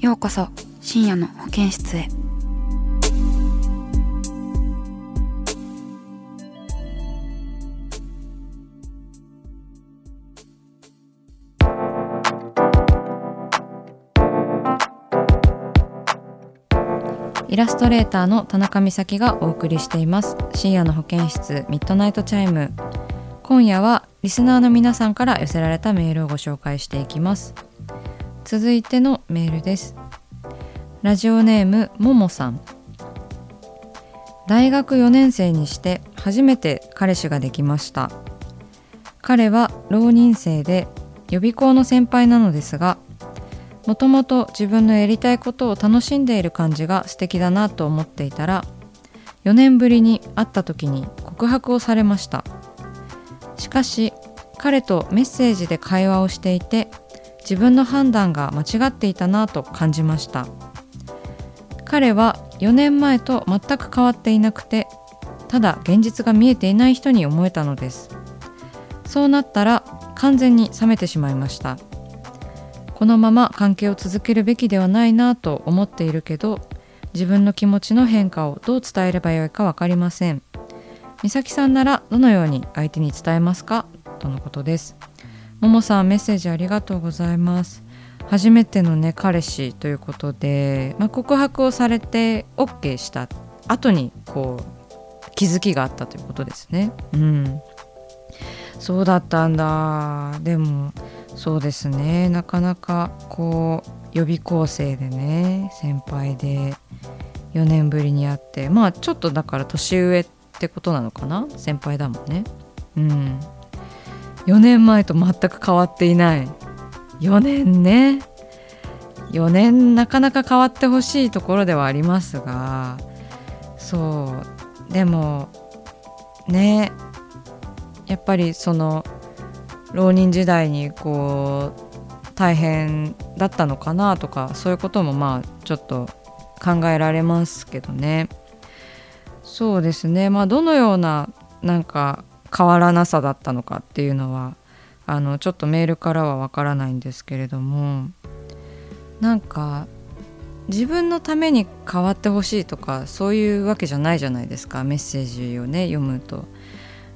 ようこそ深夜の保健室へ。イラストレーターの田中美咲がお送りしています。深夜の保健室ミッドナイトチャイム。今夜はリスナーの皆さんから寄せられたメールをご紹介していきます。続いてのメールです。ラジオネームももさん。大学4年生にして初めて彼氏ができました。彼は浪人生で予備校の先輩なのですがもともと自分のやりたいことを楽しんでいる感じが素敵だなと思っていたら4年ぶりに会った時に告白をされました。しかし彼とメッセージで会話をしていて自分の判断が間違っていたなと感じました。彼は4年前と全く変わっていなくてただ現実が見えていない人に思えたのです。そうなったら完全に冷めてしまいました。このまま関係を続けるべきではないなと思っているけど自分の気持ちの変化をどう伝えればよいか分かりません。美咲さんならどのように相手に伝えますか？とのことです。ももさんメッセージありがとうございます。初めてのね彼氏ということで、まあ、告白をされて OK した後にこう気づきがあったということですね。うん。そうだったんだ。でもそうですね。なかなかこう予備校生でね先輩で4年ぶりに会ってまあちょっとだから年上ってことなのかな？先輩だもんね。うん。4年前と全く変わっていない。4年ね。4年なかなか変わってほしいところではありますがそう。でもね。やっぱりその浪人時代にこう大変だったのかなとかそういうこともまあちょっと考えられますけどね。そうですね。まあどのようななんか変わらなさだったのかっていうのはあのちょっとメールからはわからないんですけれどもなんか自分のために変わってほしいとかそういうわけじゃないじゃないですかメッセージをね読むと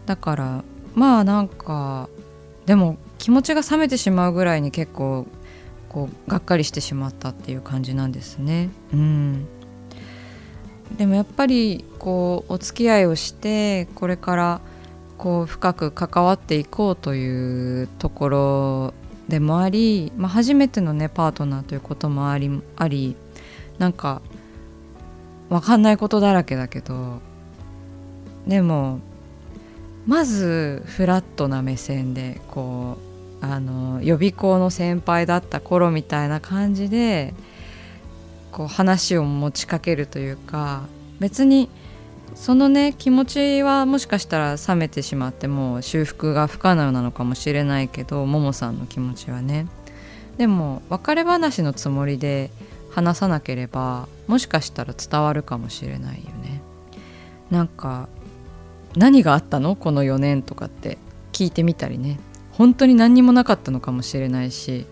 だからまあなんかでも気持ちが冷めてしまうぐらいに結構こうがっかりしてしまったっていう感じなんですね。うん、でもやっぱりこうお付き合いをしてこれからこう深く関わっていこうというところでもあり、まあ、初めてのねパートナーということもありありなんか分かんないことだらけだけどでもまずフラットな目線でこうあの予備校の先輩だった頃みたいな感じでこう話を持ちかけるというか別にそのね気持ちはもしかしたら冷めてしまってもう修復が不可能なのかもしれないけどももさんの気持ちはね。でも別れ話のつもりで話さなければもしかしたら伝わるかもしれないよね。なんか何があったの？この4年とかって聞いてみたりね。本当に何にもなかったのかもしれないし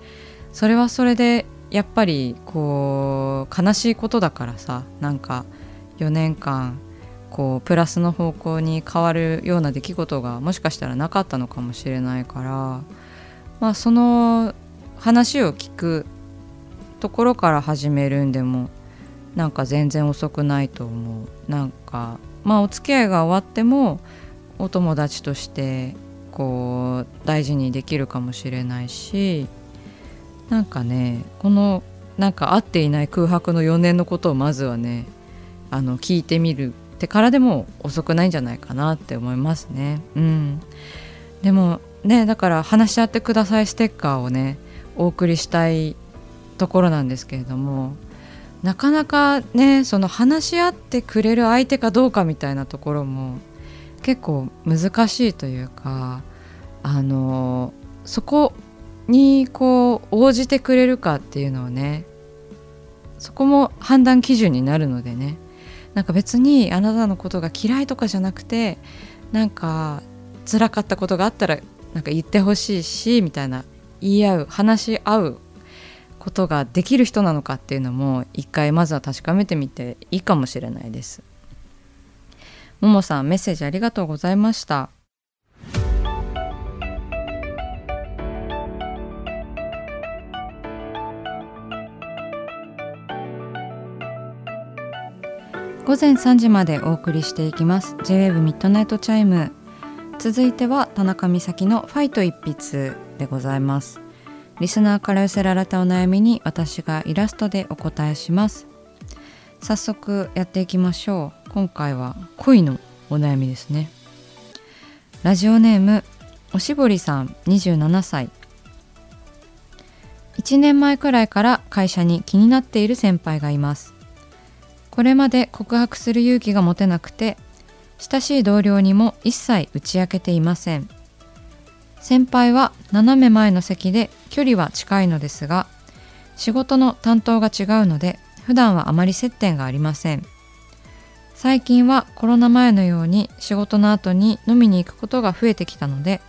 それはそれでやっぱりこう悲しいことだからさ。なんか4年間こうプラスの方向に変わるような出来事がもしかしたらなかったのかもしれないからまあその話を聞くところから始めるんでもなんか全然遅くないと思う。なんかまあお付き合いが終わってもお友達としてこう大事にできるかもしれないしなんかねこのなんか会っていない空白の4年のことをまずはねあの聞いてみるってからでも遅くないんじゃないかなって思いますね。うん、でもねだから話し合ってくださいステッカーをねお送りしたいところなんですけれどもなかなかねその話し合ってくれる相手かどうかみたいなところも結構難しいというかあのそこにこう応じてくれるかっていうのをねそこも判断基準になるのでねなんか別にあなたのことが嫌いとかじゃなくてなんか辛かったことがあったらなんか言ってほしいしみたいな言い合う話し合うことができる人なのかっていうのも一回まずは確かめてみていいかもしれないです。ももさんメッセージありがとうございました。午前3時までお送りしていきます。J-WAVE ミッドナイトチャイム続いては田中美咲のファイト一筆でございます。リスナーから寄せられたお悩みに私がイラストでお答えします。早速やっていきましょう。今回は恋のお悩みですね。ラジオネームおしぼりさん27歳。1年前くらいから会社に気になっている先輩がいます。これまで告白する勇気が持てなくて親しい同僚にも一切打ち明けていません。先輩は斜め前の席で距離は近いのですが仕事の担当が違うので普段はあまり接点がありません。最近はコロナ前のように仕事の後に飲みに行くことが増えてきたので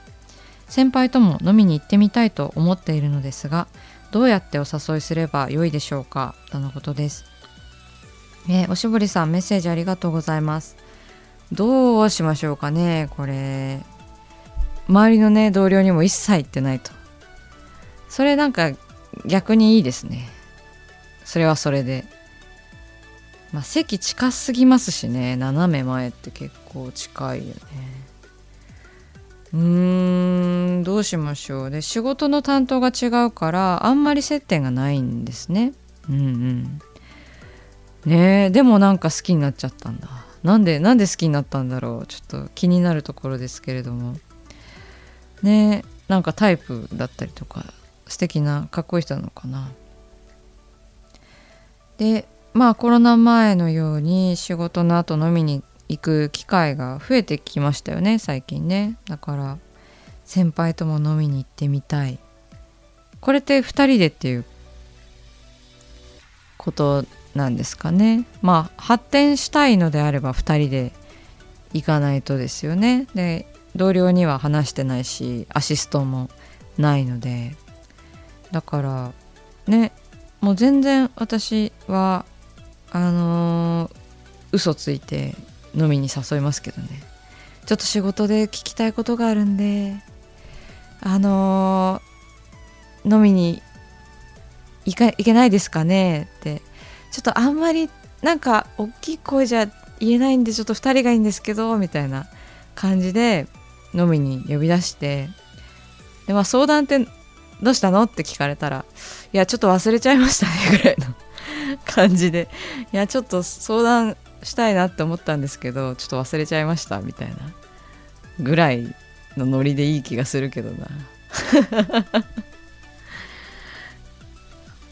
先輩とも飲みに行ってみたいと思っているのですがどうやってお誘いすればよいでしょうか？とのことです。えー、おしぼりさんメッセージありがとうございます。どうしましょうかねこれ。周りのね同僚にも一切言ってないと。それなんか逆にいいですね。それはそれで。まあ席近すぎますしね斜め前って結構近いよね。うーんどうしましょう。で仕事の担当が違うからあんまり接点がないんですね。うんうん。ねえでもなんか好きになっちゃったんだ。なんでなんで好きになったんだろう。ちょっと気になるところですけれども。ねなんかタイプだったりとか素敵なかっこいい人なのかな。でまあコロナ前のように仕事の後飲みに行く機会が増えてきましたよね最近ね。だから先輩とも飲みに行ってみたい。これって2人でっていうことなんですかね。まあ発展したいのであれば2人で行かないとですよね。で同僚には話してないしアシストもないので。だからねもう全然私はあのー、嘘ついて飲みに誘いますけどね。ちょっと仕事で聞きたいことがあるんであのー、飲みに行か行けないですかねってちょっとあんまりなんか大きい声じゃ言えないんでちょっと2人がいいんですけどみたいな感じで飲みに呼び出してで、まあ、相談ってどうしたのって聞かれたらいやちょっと忘れちゃいましたねぐらいの感じで。いやちょっと相談したいなって思ったんですけどちょっと忘れちゃいましたみたいなぐらいのノリでいい気がするけどな。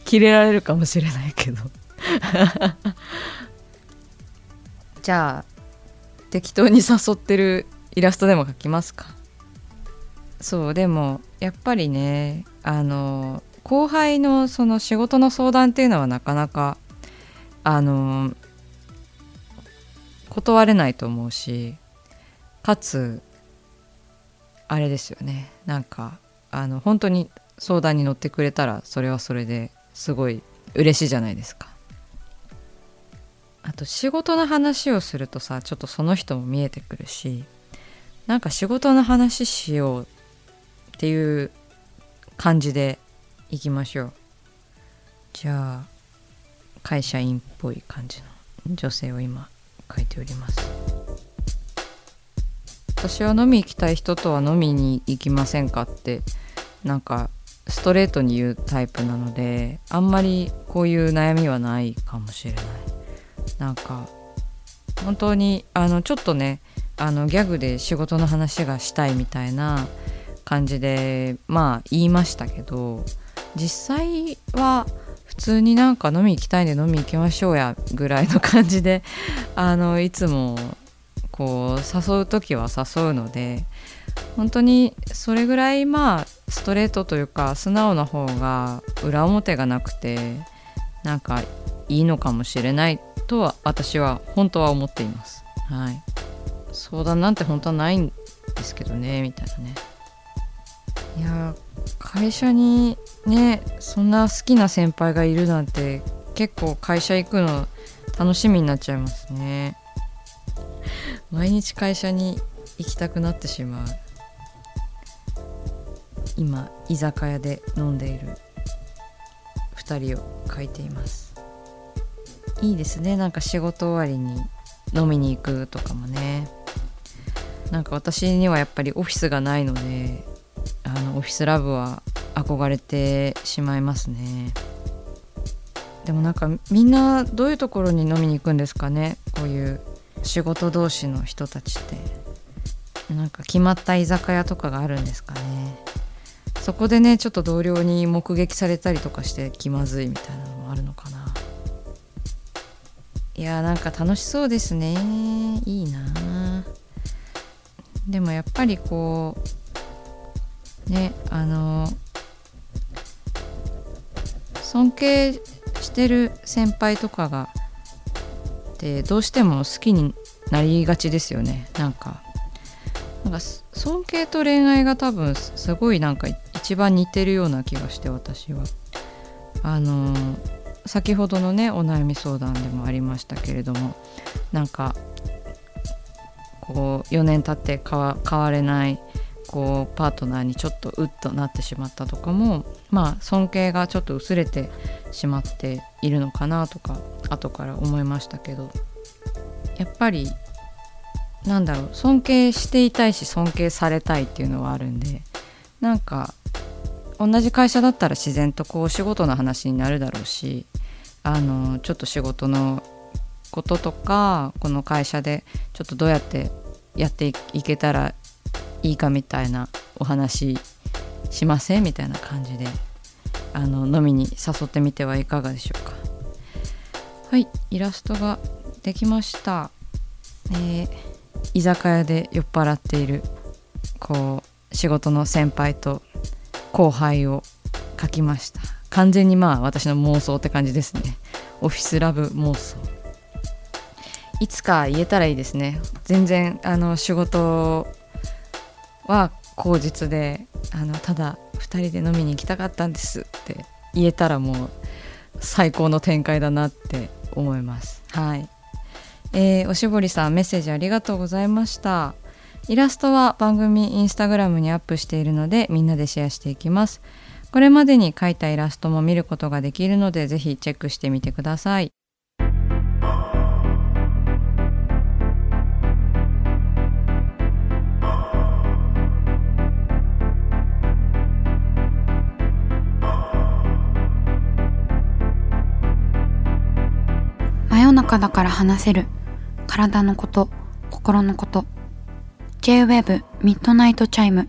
キレられるかもしれないけど。じゃあ適当に誘ってるイラストでも描きますか？そうでもやっぱりねあの後輩のその仕事の相談っていうのはなかなかあの断れないと思うしかつあれですよねなんかあの本当に相談に乗ってくれたらそれはそれですごい嬉しいじゃないですか。あと仕事の話をするとさちょっとその人も見えてくるしなんか仕事の話しようっていう感じでいきましょう。じゃあ会社員っぽい感じの女性を今書いております。私は飲み行きたい人とは飲みに行きませんかってなんかストレートに言うタイプなのであんまりこういう悩みはないかもしれない。なんか本当にあのちょっとねあのギャグで仕事の話がしたいみたいな感じでまあ言いましたけど実際は普通になんか飲み行きたいんで飲み行きましょうやぐらいの感じで あのいつもこう誘う時は誘うので本当にそれぐらいまあストレートというか素直な方が裏表がなくてなんかいいのかもしれないとは私は本当は思っています。はい、相談なんて本当はないんですけどねみたいなね。いや会社にねそんな好きな先輩がいるなんて結構会社行くの楽しみになっちゃいますね毎日会社に行きたくなってしまう今居酒屋で飲んでいる2人を書いていますいいですね。なんか仕事終わりに飲みに行くとかもね。なんか私にはやっぱりオフィスがないのであのオフィスラブは憧れてしまいますね。でもなんかみんなどういうところに飲みに行くんですかね？こういう仕事同士の人たちって。なんか決まった居酒屋とかがあるんですかね？そこでねちょっと同僚に目撃されたりとかして気まずいみたいなのもいやーなんか楽しそうですね。いいな。でもやっぱりこうねあの尊敬してる先輩とかがでどうしても好きになりがちですよね。なんかなんか尊敬と恋愛が多分すごいなんか一番似てるような気がして私は。あの先ほどのねお悩み相談でもありましたけれどもなんかこう4年経って変われないこうパートナーにちょっとうっとなってしまったとかもまあ尊敬がちょっと薄れてしまっているのかなとか後から思いましたけどやっぱりなんだろう尊敬していたいし尊敬されたいっていうのはあるんでなんか同じ会社だったら自然とこう仕事の話になるだろうしあのちょっと仕事のこととかこの会社でちょっとどうやってやっていけたらいいかみたいなお話しませんみたいな感じであの飲みに誘ってみてはいかがでしょうか。はいイラストができました、えー、居酒屋で酔っ払っているこう仕事の先輩と後輩を書きました。完全にまあ私の妄想って感じですね。オフィスラブ妄想。いつか言えたらいいですね。全然あの仕事は口実であのただ2人で飲みに行きたかったんですって言えたらもう最高の展開だなって思います。はい、えー、おしぼりさんメッセージありがとうございました。イラストは番組インスタグラムにアップしているのでみんなでシェアしていきます。これまでに描いたイラストも見ることができるのでぜひチェックしてみてください。真夜中だから話せる。体のこと心のこと。 J-WAVE ミッドナイトチャイム。